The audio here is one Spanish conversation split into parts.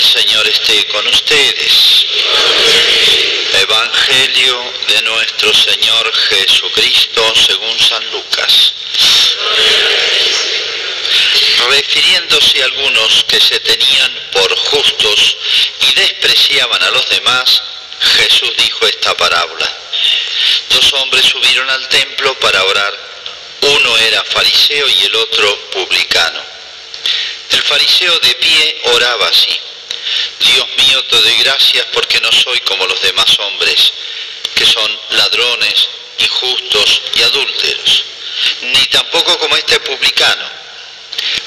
El Señor esté con ustedes. Evangelio de nuestro Señor Jesucristo según San Lucas. Refiriéndose a algunos que se tenían por justos y despreciaban a los demás, Jesús dijo esta parábola. Dos hombres subieron al templo para orar. Uno era fariseo y el otro publicano. El fariseo de pie oraba así. Dios mío, te doy gracias porque no soy como los demás hombres, que son ladrones, injustos y adúlteros, ni tampoco como este publicano.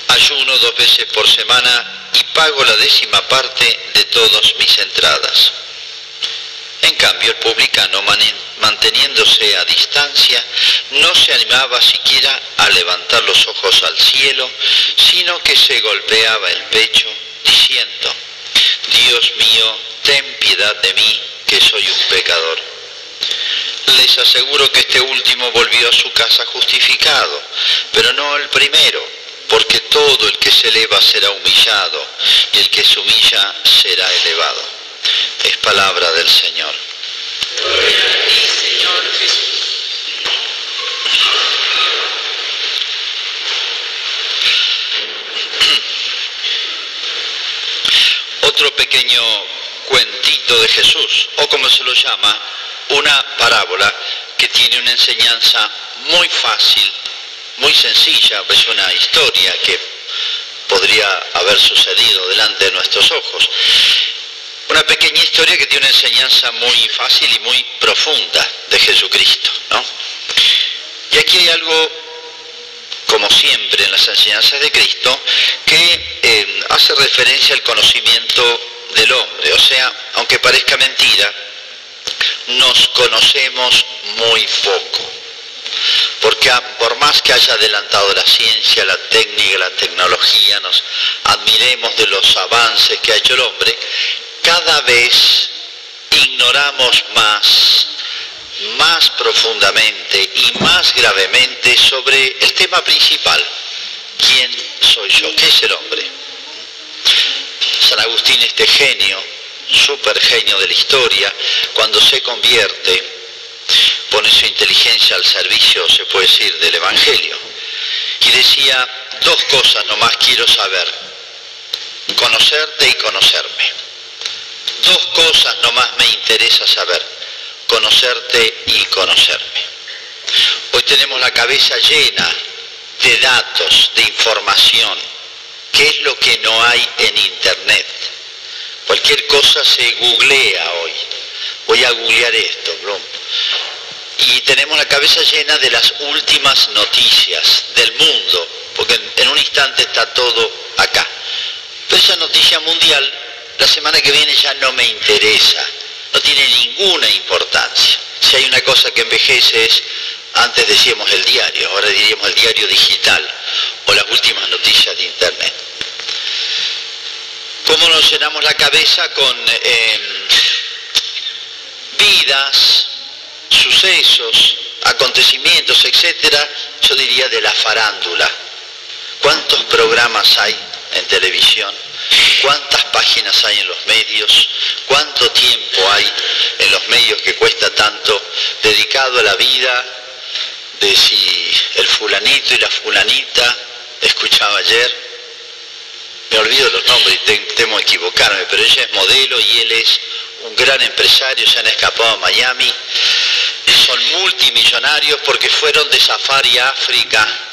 Ayuno dos veces por semana y pago la décima parte de todas mis entradas. En cambio, el publicano, manteniéndose a distancia, no se animaba siquiera a levantar los ojos al cielo, sino que se golpeaba el pecho, diciendo, Dios mío, ten piedad de mí, que soy un pecador. Les aseguro que este último volvió a su casa justificado, pero no el primero, porque todo el que se eleva será humillado, y el que se humilla será elevado es palabra del Señor. Otro pequeño cuentito de Jesús, o como se lo llama, una parábola que tiene una enseñanza muy fácil, muy sencilla, es una historia que podría haber sucedido delante de nuestros ojos. Una pequeña historia que tiene una enseñanza muy fácil y muy profunda de Jesucristo. ¿no? Y aquí hay algo, como siempre en las enseñanzas de Cristo, que eh, hace referencia al conocimiento del hombre. O sea, aunque parezca mentira, nos conocemos muy poco. Porque por más que haya adelantado la ciencia, la técnica, la tecnología, nos admiremos de los avances que ha hecho el hombre, cada vez ignoramos más, más profundamente y más gravemente sobre el tema principal. ¿Quién soy yo? ¿Qué es el hombre? San Agustín, este genio, super genio de la historia, cuando se convierte, pone su inteligencia al servicio, se puede decir, del Evangelio. Y decía, dos cosas nomás quiero saber, conocerte y conocerme. Dos cosas nomás me interesa saber, conocerte y conocerme. Hoy tenemos la cabeza llena de datos, de información. ¿Qué es lo que no hay en Internet? Cualquier cosa se googlea hoy. Voy a googlear esto, bro. Y tenemos la cabeza llena de las últimas noticias del mundo, porque en un instante está todo acá. Pero esa noticia mundial la semana que viene ya no me interesa, no tiene ninguna importancia. Si hay una cosa que envejece es, antes decíamos el diario, ahora diríamos el diario digital o las últimas noticias de Internet. ¿Cómo nos llenamos la cabeza con em, vidas, sucesos, acontecimientos, etcétera? Yo diría de la farándula. ¿Cuántos programas hay en televisión? Cuántas páginas hay en los medios, cuánto tiempo hay en los medios que cuesta tanto dedicado a la vida de si el fulanito y la fulanita, escuchaba ayer, me olvido los nombres y temo equivocarme, pero ella es modelo y él es un gran empresario, se han escapado a Miami, son multimillonarios porque fueron de safari a África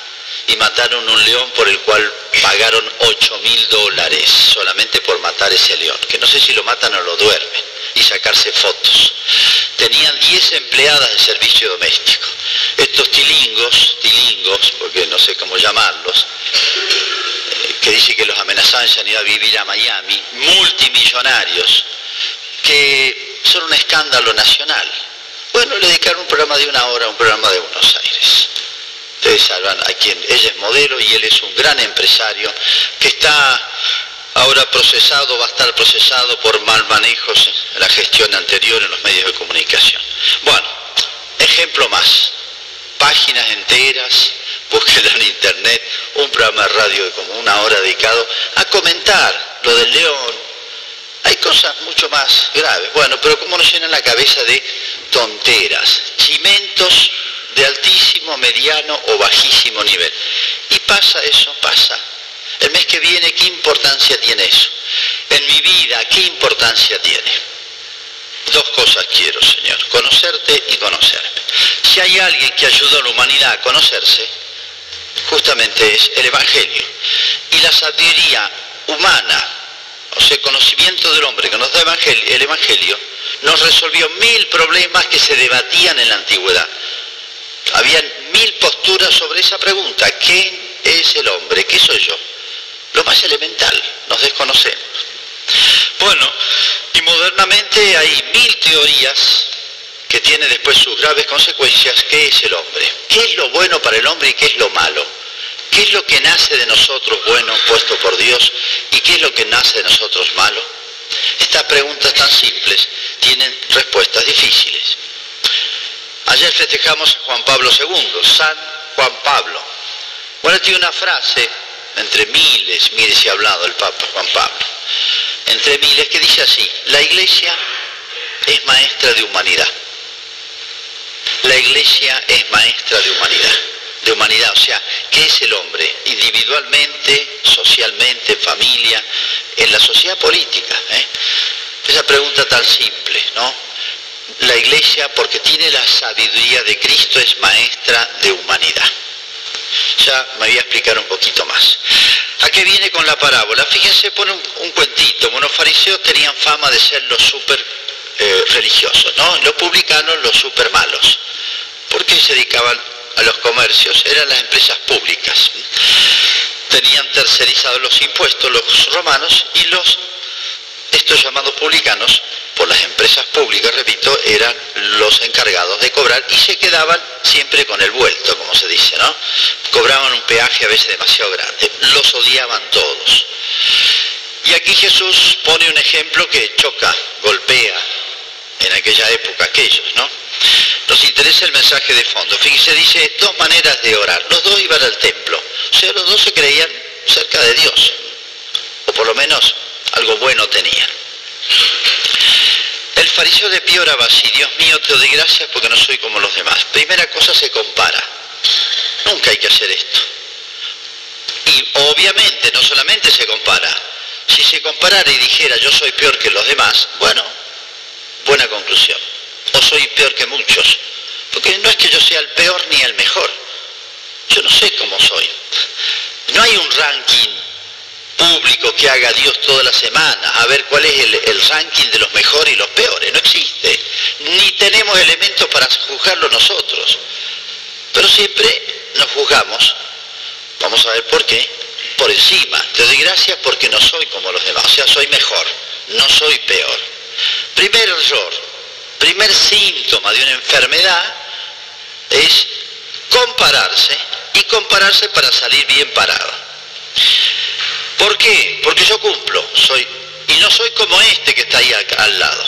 y mataron un león por el cual pagaron 8 mil dólares solamente por matar ese león, que no sé si lo matan o lo duermen, y sacarse fotos. Tenían 10 empleadas de servicio doméstico. Estos tilingos, tilingos, porque no sé cómo llamarlos, eh, que dice que los amenazaban se han ido a vivir a Miami, multimillonarios, que son un escándalo nacional. Bueno, le dedicaron un programa de una hora a un programa de Buenos Aires. Ustedes sabrán a quién. Ella es modelo y él es un gran empresario que está ahora procesado, va a estar procesado por mal manejos en la gestión anterior en los medios de comunicación. Bueno, ejemplo más. Páginas enteras, búsquenlo en internet, un programa de radio de como una hora dedicado a comentar lo del león, cosas mucho más graves. Bueno, pero ¿cómo nos llenan la cabeza de tonteras, chimentos de altísimo, mediano o bajísimo nivel? Y pasa eso, pasa. El mes que viene, ¿qué importancia tiene eso? En mi vida, ¿qué importancia tiene? Dos cosas quiero, Señor, conocerte y conocerme. Si hay alguien que ayuda a la humanidad a conocerse, justamente es el Evangelio. Y la sabiduría humana, o sea, el conocimiento del hombre que nos da el Evangelio, nos resolvió mil problemas que se debatían en la antigüedad. Habían mil posturas sobre esa pregunta. ¿Quién es el hombre? ¿Qué soy yo? Lo más elemental, nos desconocemos. Bueno, y modernamente hay mil teorías que tienen después sus graves consecuencias. ¿Qué es el hombre? ¿Qué es lo bueno para el hombre y qué es lo malo? ¿Qué es lo que nace de nosotros bueno puesto por Dios y qué es lo que nace de nosotros malo? Estas preguntas tan simples tienen respuestas difíciles. Ayer festejamos Juan Pablo II, San Juan Pablo. Bueno, tiene una frase, entre miles, miles se ha hablado el Papa Juan Pablo, entre miles que dice así, la iglesia es maestra de humanidad. La iglesia es maestra de humanidad de humanidad, o sea, ¿qué es el hombre? Individualmente, socialmente, en familia, en la sociedad política. ¿eh? Esa pregunta tan simple, ¿no? La iglesia, porque tiene la sabiduría de Cristo, es maestra de humanidad. Ya me voy a explicar un poquito más. ¿A qué viene con la parábola? Fíjense, pone un, cuentito. Bueno, los fariseos tenían fama de ser los súper eh, religiosos, ¿no? Los publicanos, los súper malos. ¿Por qué se dedicaban a los comercios eran las empresas públicas. Tenían tercerizados los impuestos los romanos y los estos llamados publicanos, por las empresas públicas, repito, eran los encargados de cobrar y se quedaban siempre con el vuelto, como se dice, ¿no? Cobraban un peaje a veces demasiado grande, los odiaban todos. Y aquí Jesús pone un ejemplo que choca, golpea en aquella época aquellos, ¿no? Nos interesa el mensaje de fondo. Fíjese, dice dos maneras de orar. Los dos iban al templo. O sea, los dos se creían cerca de Dios. O por lo menos algo bueno tenían. El fariseo de pie oraba así, Dios mío, te doy gracias porque no soy como los demás. Primera cosa se compara. Nunca hay que hacer esto. Y obviamente no solamente se compara. Si se comparara y dijera yo soy peor que los demás, bueno, buena conclusión o soy peor que muchos. Porque no es que yo sea el peor ni el mejor. Yo no sé cómo soy. No hay un ranking público que haga Dios todas las semanas a ver cuál es el, ranking de los mejores y los peores. No existe. Ni tenemos elementos para juzgarlo nosotros. Pero siempre nos juzgamos. Vamos a ver por qué. Por encima. Te doy gracias porque no soy como los demás. O sea, soy mejor. No soy peor. Primer error primer síntoma de una enfermedad es compararse y compararse para salir bien parado. ¿Por qué? Porque yo cumplo, soy y no soy como este que está ahí al lado.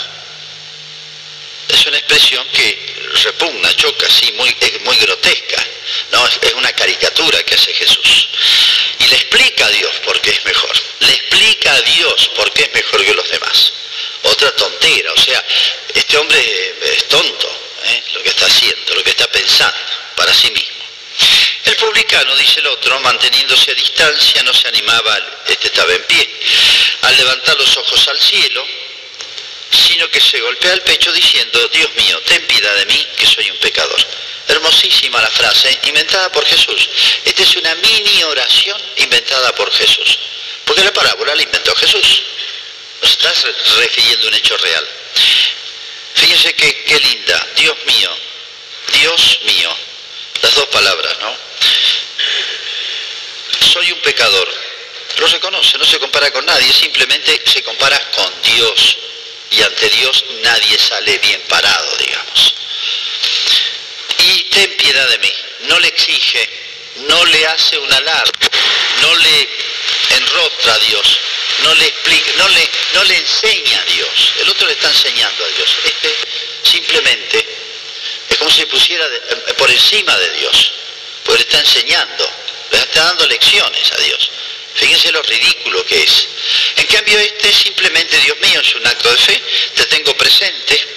Es una expresión que repugna, choca, sí, muy, es muy grotesca. No, es, una caricatura que hace Jesús. Y le explica a Dios por qué es mejor. Le explica a Dios por qué es mejor que los demás otra tontera. O sea, este hombre es tonto, ¿eh? lo que está haciendo, lo que está pensando para sí mismo. El publicano, dice el otro, manteniéndose a distancia, no se animaba, este estaba en pie, al levantar los ojos al cielo, sino que se golpea el pecho diciendo, Dios mío, ten piedad de mí, que soy un pecador. Hermosísima la frase, inventada por Jesús. Esta es una mini oración inventada por Jesús, porque la parábola la inventó Jesús. Nos estás refiriendo un hecho real. Fíjense qué linda, Dios mío, Dios mío, las dos palabras, ¿no? Soy un pecador, lo reconoce, no se compara con nadie, simplemente se compara con Dios. Y ante Dios nadie sale bien parado, digamos. Y ten piedad de mí, no le exige, no le hace un alarde, no le enrotra a Dios, no le explica, no le, no le enseña a Dios, el otro le está enseñando a Dios. Este simplemente es como si pusiera eh, por encima de Dios, porque le está enseñando, le está dando lecciones a Dios. Fíjense lo ridículo que es. En cambio, este es simplemente, Dios mío, es un acto de fe, te tengo presente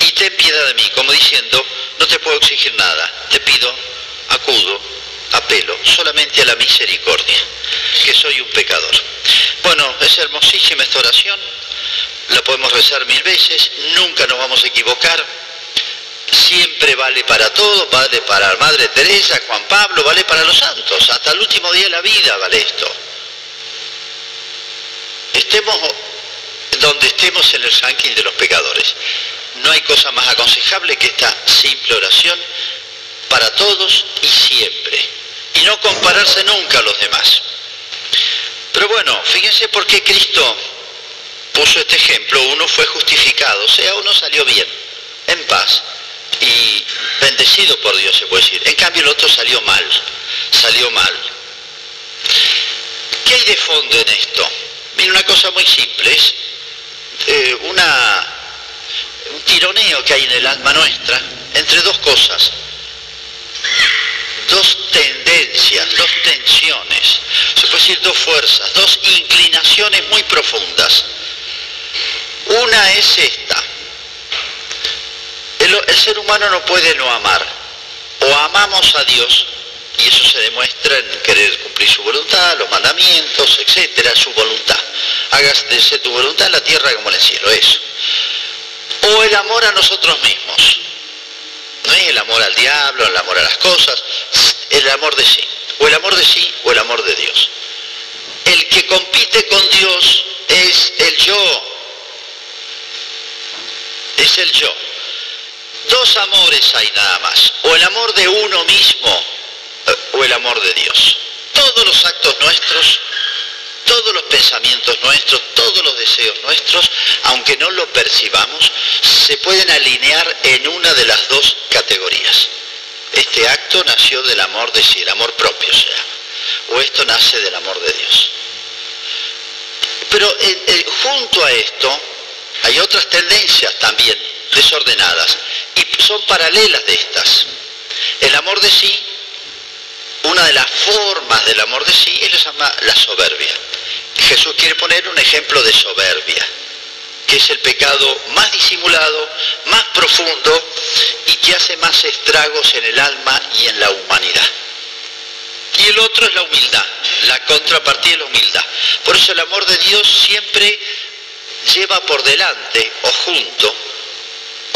y ten piedad de mí, como diciendo, no te puedo exigir nada, te pido, acudo, apelo solamente a la misericordia, que soy un pecador. Bueno, es hermosísima esta oración, la podemos rezar mil veces, nunca nos vamos a equivocar, siempre vale para todo, vale para Madre Teresa, Juan Pablo, vale para los santos, hasta el último día de la vida vale esto. Estemos donde estemos en el ranking de los pecadores. No hay cosa más aconsejable que esta simple oración para todos y siempre. Y no compararse nunca a los demás. Pero bueno, fíjense por qué Cristo puso este ejemplo. Uno fue justificado, o sea, uno salió bien, en paz y bendecido por Dios, se puede decir. En cambio, el otro salió mal, salió mal. ¿Qué hay de fondo en esto? Mira, una cosa muy simple, es eh, una, un tironeo que hay en el alma nuestra entre dos cosas, dos tendencias, dos tensiones, se puede decir dos fuerzas, dos inclinaciones muy profundas. Una es esta, el, ser humano no puede no amar. O amamos a Dios, y eso se demuestra en querer cumplir su voluntad, los mandamientos, etcétera, su voluntad. Hágase tu voluntad en la tierra como en el cielo, eso. O el amor a nosotros mismos. No es el amor al diablo, el amor a las cosas, el amor de sí. O el amor de sí o el amor de Dios. El que compite con Dios es el yo. Es el yo. Dos amores hay nada más, o el amor de uno mismo eh, o el amor de Dios. Todos los actos nuestros, todos los pensamientos nuestros, todos los deseos nuestros, aunque no lo percibamos, se pueden alinear en una de las dos categorías. Este acto nació del amor de sí, el amor propio sea, o esto nace del amor de Dios. Pero eh, eh, junto a esto hay otras tendencias también desordenadas y son paralelas de estas. El amor de sí, una de las formas del amor de sí, él llama la soberbia. Jesús quiere poner un ejemplo de soberbia, que es el pecado más disimulado, más profundo y que hace más estragos en el alma y en la humanidad. Y el otro es la humildad, la contrapartida de la humildad. Por eso el amor de Dios siempre lleva por delante o junto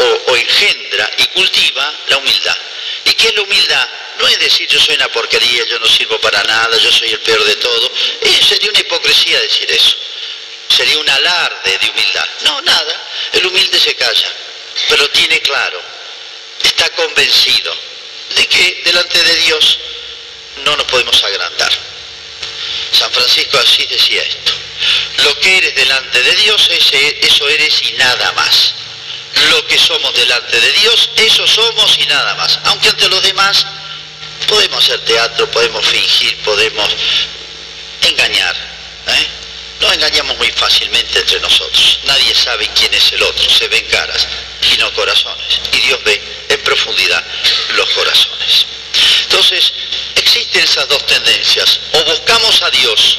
o, engendra y cultiva la humildad. ¿Y qué es la humildad? No es decir yo soy una porquería, yo no sirvo para nada, yo soy el peor de todo. Eh, sería una hipocresía decir eso. Sería un alarde de humildad. No, nada. El humilde se calla, pero tiene claro, está convencido de que delante de Dios no nos podemos agrandar. San Francisco así decía esto. Lo que eres delante de Dios, eso eres y nada más lo que somos delante de Dios, eso somos y nada más. Aunque ante los demás podemos hacer teatro, podemos fingir, podemos engañar. ¿eh? Nos engañamos muy fácilmente entre nosotros. Nadie sabe quién es el otro. Se ven caras y no corazones. Y Dios ve en profundidad los corazones. Entonces, existen esas dos tendencias. O buscamos a Dios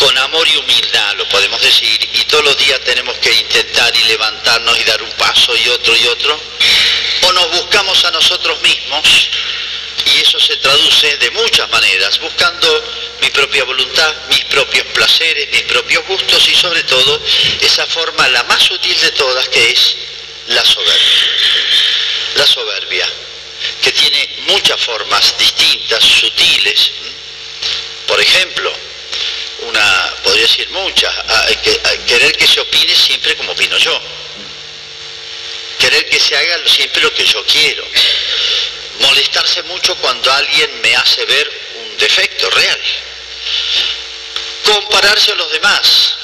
con amor y humildad, lo podemos decir, y todos los días tenemos que intentar y levantarnos y dar un paso y otro y otro, o nos buscamos a nosotros mismos, y eso se traduce de muchas maneras, buscando mi propia voluntad, mis propios placeres, mis propios gustos y sobre todo esa forma la más sutil de todas que es la soberbia. La soberbia, que tiene muchas formas distintas, sutiles. Por ejemplo, una, podría decir muchas, querer que se opine siempre como opino yo, querer que se haga siempre lo que yo quiero, molestarse mucho cuando alguien me hace ver un defecto real, compararse a los demás.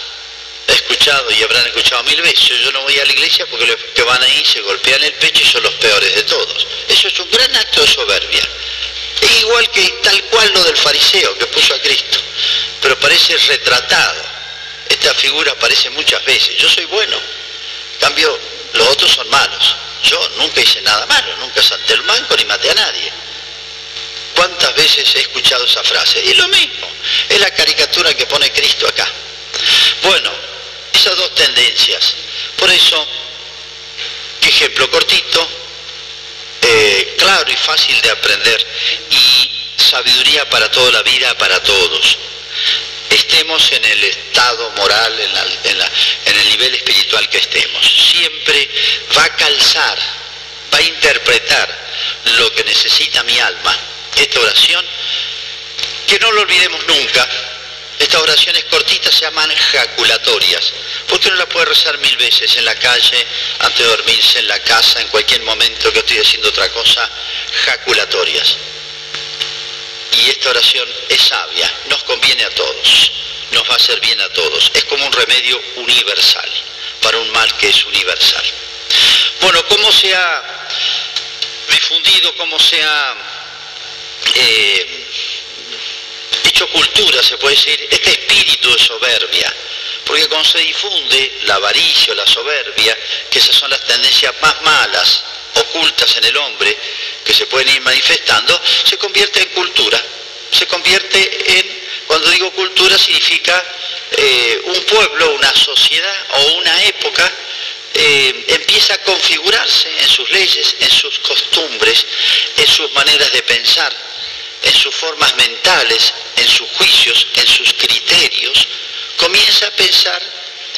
He escuchado y habrán escuchado mil veces, yo no voy a la iglesia porque los que van ahí se golpean el pecho y son los peores de todos. Eso es un gran acto de soberbia. Igual que tal cual lo del fariseo que puso a Cristo pero parece retratado. Esta figura aparece muchas veces. Yo soy bueno, en cambio los otros son malos. Yo nunca hice nada malo, nunca salté el manco ni maté a nadie. ¿Cuántas veces he escuchado esa frase? Y lo mismo, es la caricatura que pone Cristo acá. Bueno, esas dos tendencias. Por eso, ejemplo cortito, eh, claro y fácil de aprender y sabiduría para toda la vida, para todos. Estemos en el estado moral, en el nivel espiritual que estemos. Siempre va a calzar, va a interpretar lo que necesita mi alma. Esta oración, que no lo olvidemos nunca, estas oraciones cortitas se llaman jaculatorias, porque uno la puede rezar mil veces en la calle, antes de dormirse, en la casa, en cualquier momento que estoy haciendo otra cosa, jaculatorias. Y esta oración es sabia, nos conviene a todos, nos va a hacer bien a todos, es como un remedio universal, para un mal que es universal. Bueno, ¿cómo se ha difundido, cómo se ha... Eh, hecho cultura, se puede decir, este espíritu de soberbia. Porque cuando se difunde la avaricia, la soberbia, que esas son las tendencias más malas, ocultas en el hombre, que se pueden ir manifestando, se convierte en cultura. Se convierte en, cuando digo cultura, significa eh, un pueblo, una sociedad o una época eh, empieza a configurarse en sus leyes, en sus costumbres, en sus maneras de pensar en sus formas mentales, en sus juicios, en sus criterios, comienza a pensar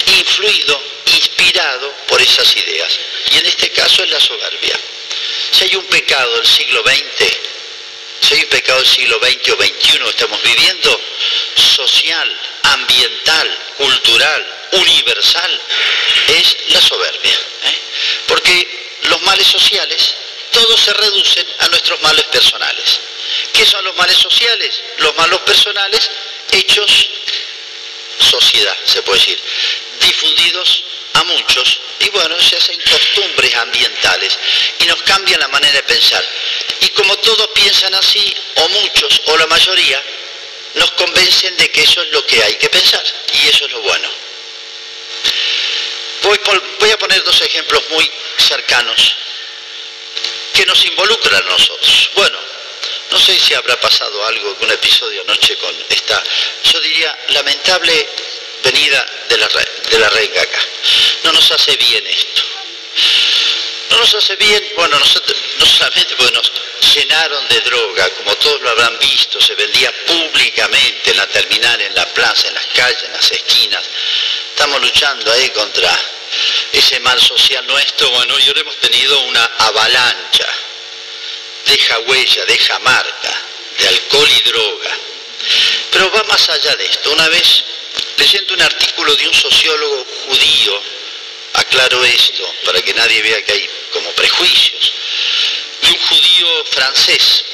influido, inspirado por esas ideas. Y en este caso es la soberbia. Si hay un pecado del siglo XX, si hay un pecado del siglo XX o XXI estamos viviendo, social, ambiental, cultural, universal, es la soberbia. ¿eh? Porque los males sociales todos se reducen a nuestros males personales. ¿Qué son los males sociales? Los malos personales hechos sociedad, se puede decir, difundidos a muchos y bueno, se hacen costumbres ambientales y nos cambian la manera de pensar. Y como todos piensan así, o muchos, o la mayoría, nos convencen de que eso es lo que hay que pensar y eso es lo bueno. Voy, a poner dos ejemplos muy cercanos que nos involucran a nosotros. Bueno, no sé si habrá pasado algo, algún episodio anoche con esta, yo diría, lamentable venida de la, de la renga acá. No nos hace bien esto. No nos hace bien, bueno, nosotros, no solamente porque nos llenaron de droga, como todos lo habrán visto, se vendía públicamente en la terminal, en la plaza, en las calles, en las esquinas. Estamos luchando ahí contra ese mal social nuestro, bueno, y ahora hemos tenido una avalancha deja huella, deja marca de alcohol y droga. Pero va más allá de esto. Una vez, leyendo un artículo de un sociólogo judío, aclaro esto para que nadie vea que hay como prejuicios, de un judío francés,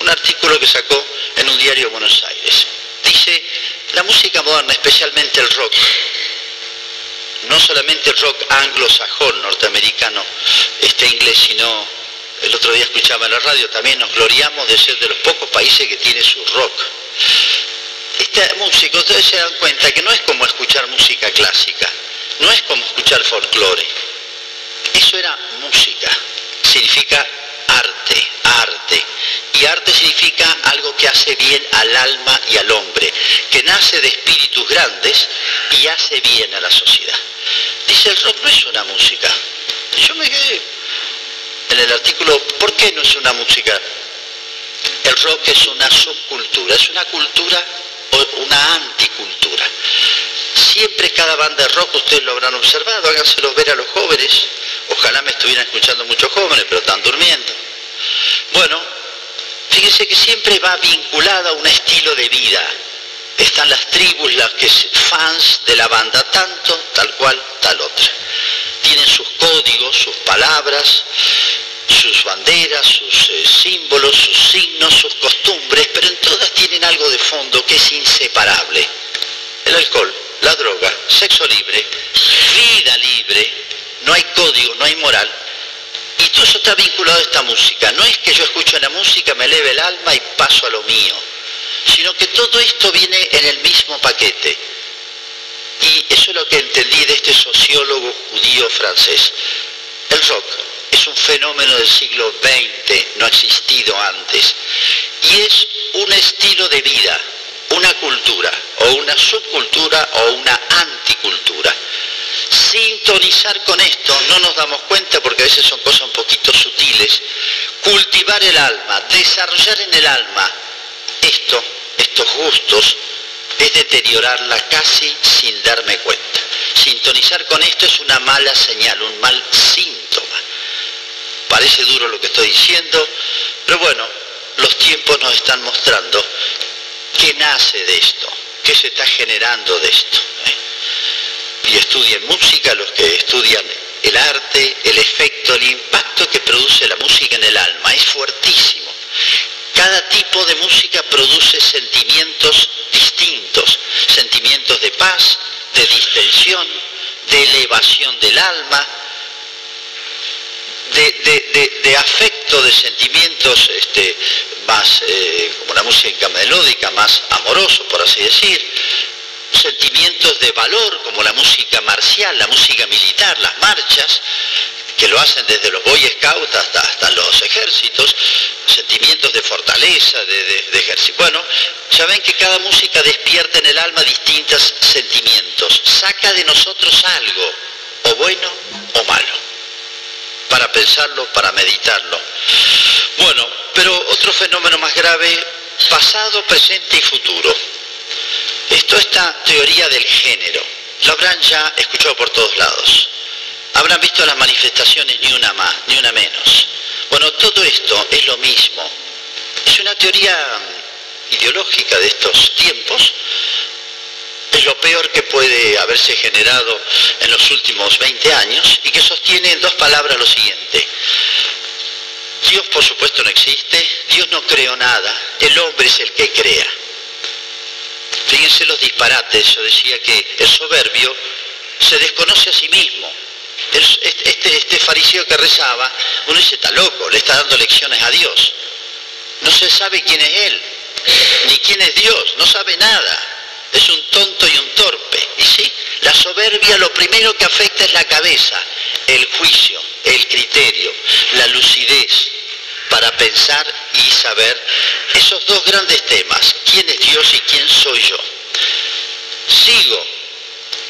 un artículo que sacó en un diario de Buenos Aires. Dice, la música moderna, especialmente el rock, no solamente el rock anglosajón norteamericano, este inglés, sino el otro día escuchaba en la radio, también nos gloriamos de ser de los pocos países que tiene su rock. Esta música, ustedes se dan cuenta que no es como escuchar música clásica, no es como escuchar folclore. Eso era música, significa arte, arte. Y arte significa algo que hace bien al alma y al hombre, que nace de espíritus grandes y hace bien a la sociedad. Dice, el rock no es una música. Yo me quedé en el artículo, ¿por qué no es una música? El rock es una subcultura, es una cultura una anticultura. Siempre cada banda de rock, ustedes lo habrán observado, háganselo ver a los jóvenes. Ojalá me estuvieran escuchando muchos jóvenes, pero están durmiendo. Bueno, fíjense que siempre va vinculada a un estilo de vida. Están las tribus, las que fans de la banda, tanto, tal cual, tal otra. Tienen sus códigos, sus palabras, sus banderas, sus eh, símbolos, sus signos, sus costumbres, pero en todas tienen algo de fondo que es inseparable. El alcohol, la droga, sexo libre, vida libre, no hay código, no hay moral. Y todo eso está vinculado a esta música. No es que yo escucho la música, me eleve el alma y paso a lo mío, sino que todo esto viene en el mismo paquete. Y eso es lo que entendí de este sociólogo judío francés. El rock es un fenómeno del siglo XX, no ha existido antes, y es un estilo de vida, una cultura, o una subcultura, o una anticultura. sintonizar con esto, no nos damos cuenta porque a veces son cosas un poquito sutiles, cultivar el alma, desarrollar en el alma esto, estos gustos, es deteriorarla casi sin darme cuenta. Sintonizar con esto es una mala señal, un mal síntoma. Parece duro lo que estoy diciendo, pero bueno, los tiempos nos están mostrando qué nace de esto, qué se está generando de esto. ¿eh? Y estudian música los que estudian el arte, el efecto, el impacto que produce la música en el alma, es fuertísimo. Cada tipo de música produce sentimientos distintos, sentimientos de paz, de distensión, de elevación del alma, de, afecto, de sentimientos este, más, eh, como la música melódica, más amoroso, por así decir, sentimientos de valor, como la música marcial, la música militar, las marchas, que lo hacen desde los Boy Scouts hasta, hasta los ejércitos, sentimientos de fortaleza, de, de ejército. Bueno, ya ven que cada música despierta en el alma distintos sentimientos, saca de nosotros algo, o bueno o malo, para pensarlo, para meditarlo. Bueno, pero otro fenómeno más grave, pasado, presente y futuro. Esto esta teoría del género. Lo habrán ya escuchado por todos lados. Habrán visto las manifestaciones ni una más, ni una menos. Bueno, todo esto es lo mismo. Es una teoría ideológica de estos tiempos. Es lo peor que puede haberse generado en los últimos 20 años y que sostiene en dos palabras lo siguiente. Dios por supuesto no existe, Dios no creó nada, el hombre es el que crea. Fíjense los disparates, yo decía que el soberbio se desconoce a sí mismo. Este, este, este, fariseo que rezaba, uno dice, está loco, le está dando lecciones a Dios. No se sabe quién es él, ni quién es Dios, no sabe nada. Es un tonto y un torpe. Y sí, la soberbia lo primero que afecta es la cabeza, el juicio, el criterio, la lucidez para pensar y saber esos dos grandes temas, quién es Dios y quién soy yo. Sigo.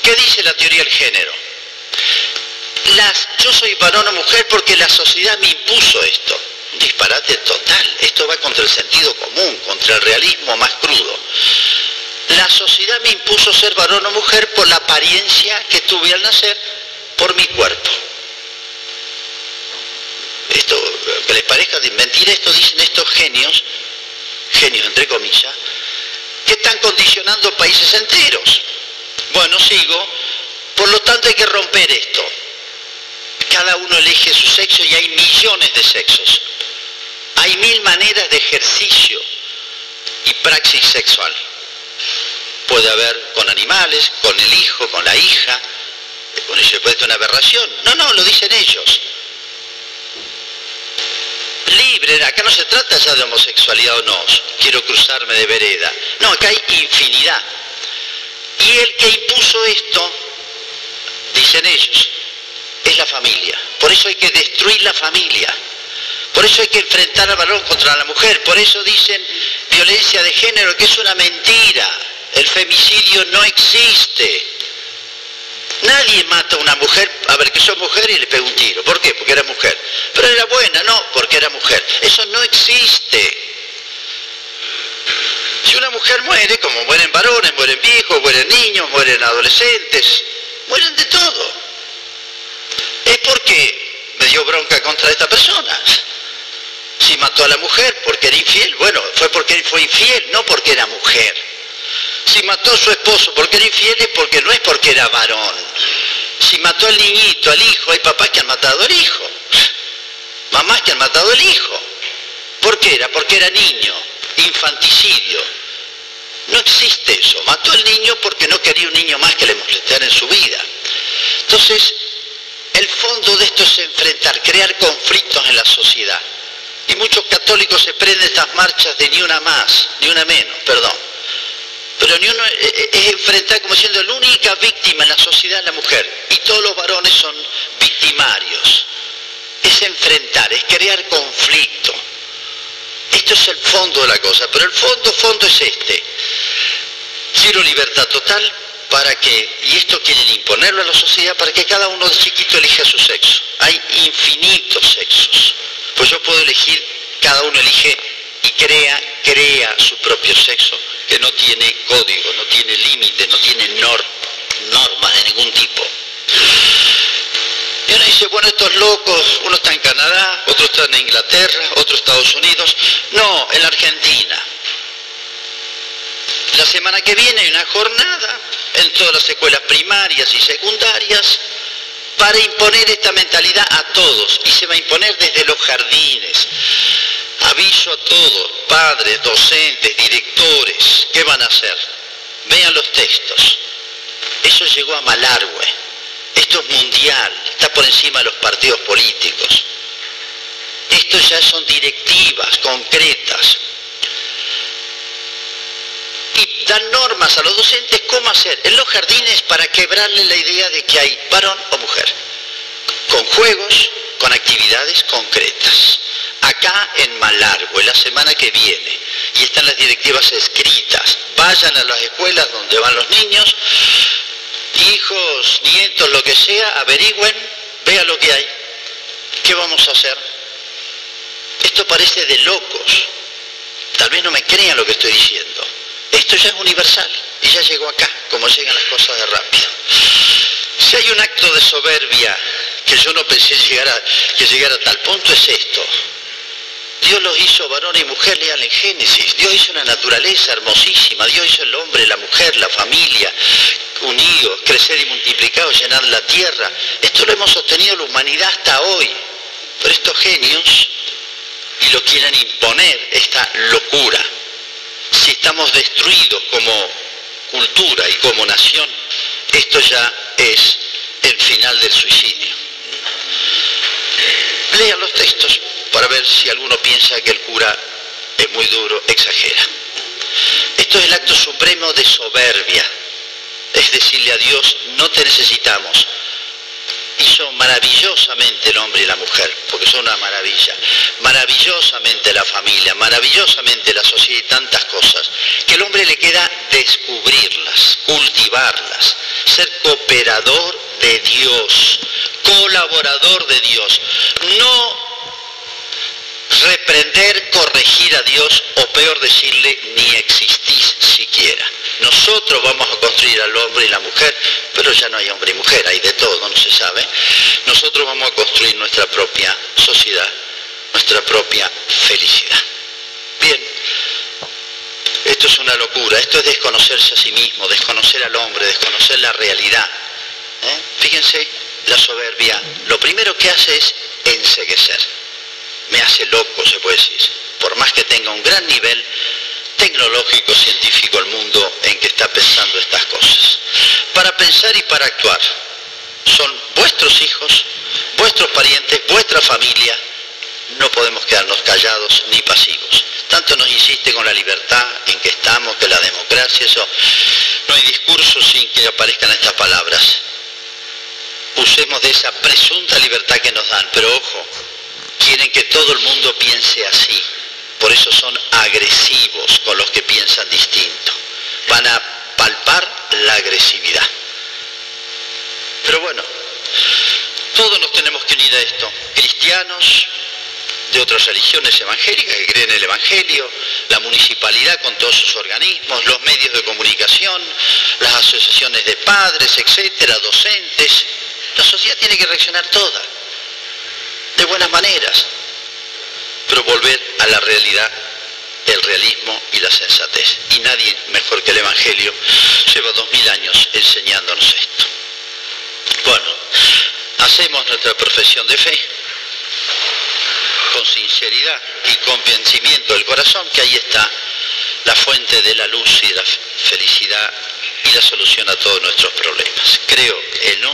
¿Qué dice la teoría del género? Las, yo soy varón o mujer porque la sociedad me impuso esto. Disparate total. Esto va contra el sentido común, contra el realismo más crudo. La sociedad me impuso ser varón o mujer por la apariencia que tuve al nacer por mi cuerpo. Esto, que les parezca de mentira, esto dicen estos genios, genios entre comillas, que están condicionando países enteros. Bueno, sigo. Por lo tanto hay que romper esto. Cada uno elige su sexo y hay millones de sexos. Hay mil maneras de ejercicio y praxis sexual. Puede haber con animales, con el hijo, con la hija. Con ello puede ser una aberración. No, no, lo dicen ellos. Acá no se trata ya de homosexualidad o no, quiero cruzarme de vereda. No, acá hay infinidad. Y el que impuso esto, dicen ellos, es la familia. Por eso hay que destruir la familia. Por eso hay que enfrentar al varón contra la mujer. Por eso dicen violencia de género, que es una mentira. El femicidio no existe. Nadie mata a una mujer, a ver que soy mujer y le pega un tiro. ¿Por qué? Porque era mujer. Pero era buena, no, porque era mujer. Eso no existe. Si una mujer muere, como mueren varones, mueren viejos, mueren niños, mueren adolescentes, mueren de todo. Es porque me dio bronca contra esta persona. Si mató a la mujer porque era infiel, bueno, fue porque él fue infiel, no porque era mujer. Si mató a su esposo porque era infiel es porque no es porque era varón. Si mató al niñito, al hijo, hay papás que han matado al hijo. Mamás que han matado al hijo. ¿Por qué era? Porque era niño. Infanticidio. No existe eso. Mató al niño porque no quería un niño más que le molestara en su vida. Entonces, el fondo de esto es enfrentar, crear conflictos en la sociedad. Y muchos católicos se prenden estas marchas de ni una más, ni una menos, perdón. Pero ni uno eh, eh, es enfrentar como siendo la única víctima en la sociedad la mujer. Y todos los varones son victimarios. Es enfrentar, es crear conflicto. Esto es el fondo de la cosa. Pero el fondo, fondo es este. Quiero libertad total, para que, y esto quieren imponerlo a la sociedad, para que cada uno de chiquito elija su sexo. Hay infinitos sexos. Pues yo puedo elegir, cada uno elige y crea, crea su propio sexo, que no tiene código, no tiene límite, no tiene normas de ningún tipo. Y uno dice, bueno, estos locos, uno está en Canadá, otro está en Inglaterra, otro Estados Unidos. No, en la Argentina. La semana que viene hay una jornada en todas las escuelas primarias y secundarias para imponer esta mentalidad a todos. Y se va a imponer desde los jardines. Aviso a todos, padres, docentes, directores, ¿qué van a hacer? Vean los textos. Eso llegó a Malargüe. Esto es mundial, está por encima de los partidos políticos. Esto ya son directivas concretas. Y dan normas a los docentes cómo hacer en los jardines para quebrarle la idea de que hay varón o mujer. Con juegos, con actividades concretas. Acá en Malargüe, la semana que viene, y están las directivas escritas, vayan a las escuelas donde van los niños, hijos, nietos, lo que sea, averigüen, vean lo que hay. ¿Qué vamos a hacer? Esto parece de locos. Tal vez no me crean lo que estoy diciendo. Esto ya es universal y ya llegó acá, como llegan las cosas de rápido. Si hay un acto de soberbia que yo no pensé llegar que llegara a tal punto, es esto. Dios los hizo varón y mujer, lean en Génesis. Dios hizo una naturaleza hermosísima. Dios hizo el hombre, la mujer, la familia, unidos, crecer y multiplicar, llenar la tierra. Esto lo hemos sostenido la humanidad hasta hoy. Pero estos genios, y lo quieren imponer, esta locura. Si estamos destruidos como cultura y como nación, esto ya es el final del suicidio. Lean los textos para ver si alguno piensa que el cura es muy duro, exagera. Esto es el acto supremo de soberbia, es decirle a Dios, no te necesitamos. Hizo maravillosamente el hombre y la mujer, porque son una maravilla. Maravillosamente la familia, maravillosamente la sociedad y tantas cosas, que el hombre le queda descubrirlas, cultivarlas, ser cooperador de Dios, colaborador de Dios. No reprender, corregir a Dios o peor decirle, ni existís siquiera. Nosotros vamos a construir al hombre y la mujer, pero ya no hay hombre y mujer, hay de todo, no se sabe. Nosotros vamos a construir nuestra propia sociedad, nuestra propia felicidad. Bien, esto es una locura, esto es desconocerse a sí mismo, desconocer al hombre, desconocer la realidad. ¿Eh? Fíjense, la soberbia, lo primero que hace es enseguecer me hace loco, se puede decir, por más que tenga un gran nivel tecnológico, científico el mundo en que está pensando estas cosas. Para pensar y para actuar son vuestros hijos, vuestros parientes, vuestra familia, no podemos quedarnos callados ni pasivos. Tanto nos insiste con la libertad en que estamos, que la democracia, eso, no hay discurso sin que aparezcan estas palabras. Usemos de esa presunta libertad que nos dan, pero ojo, quieren que todo el mundo piense así. Por eso son agresivos con los que piensan distinto. Van a palpar la agresividad. Pero bueno, todos nos tenemos que unir a esto. Cristianos de otras religiones evangélicas que creen en el Evangelio, la municipalidad con todos sus organismos, los medios de comunicación, las asociaciones de padres, etcétera, docentes. La sociedad tiene que reaccionar toda de buenas maneras, pero volver a la realidad, el realismo y la sensatez. Y nadie mejor que el Evangelio lleva dos mil años enseñándonos esto. Bueno, hacemos nuestra profesión de fe con sinceridad y convencimiento del corazón que ahí está la fuente de la luz y la felicidad y la solución a todos nuestros problemas. Creo en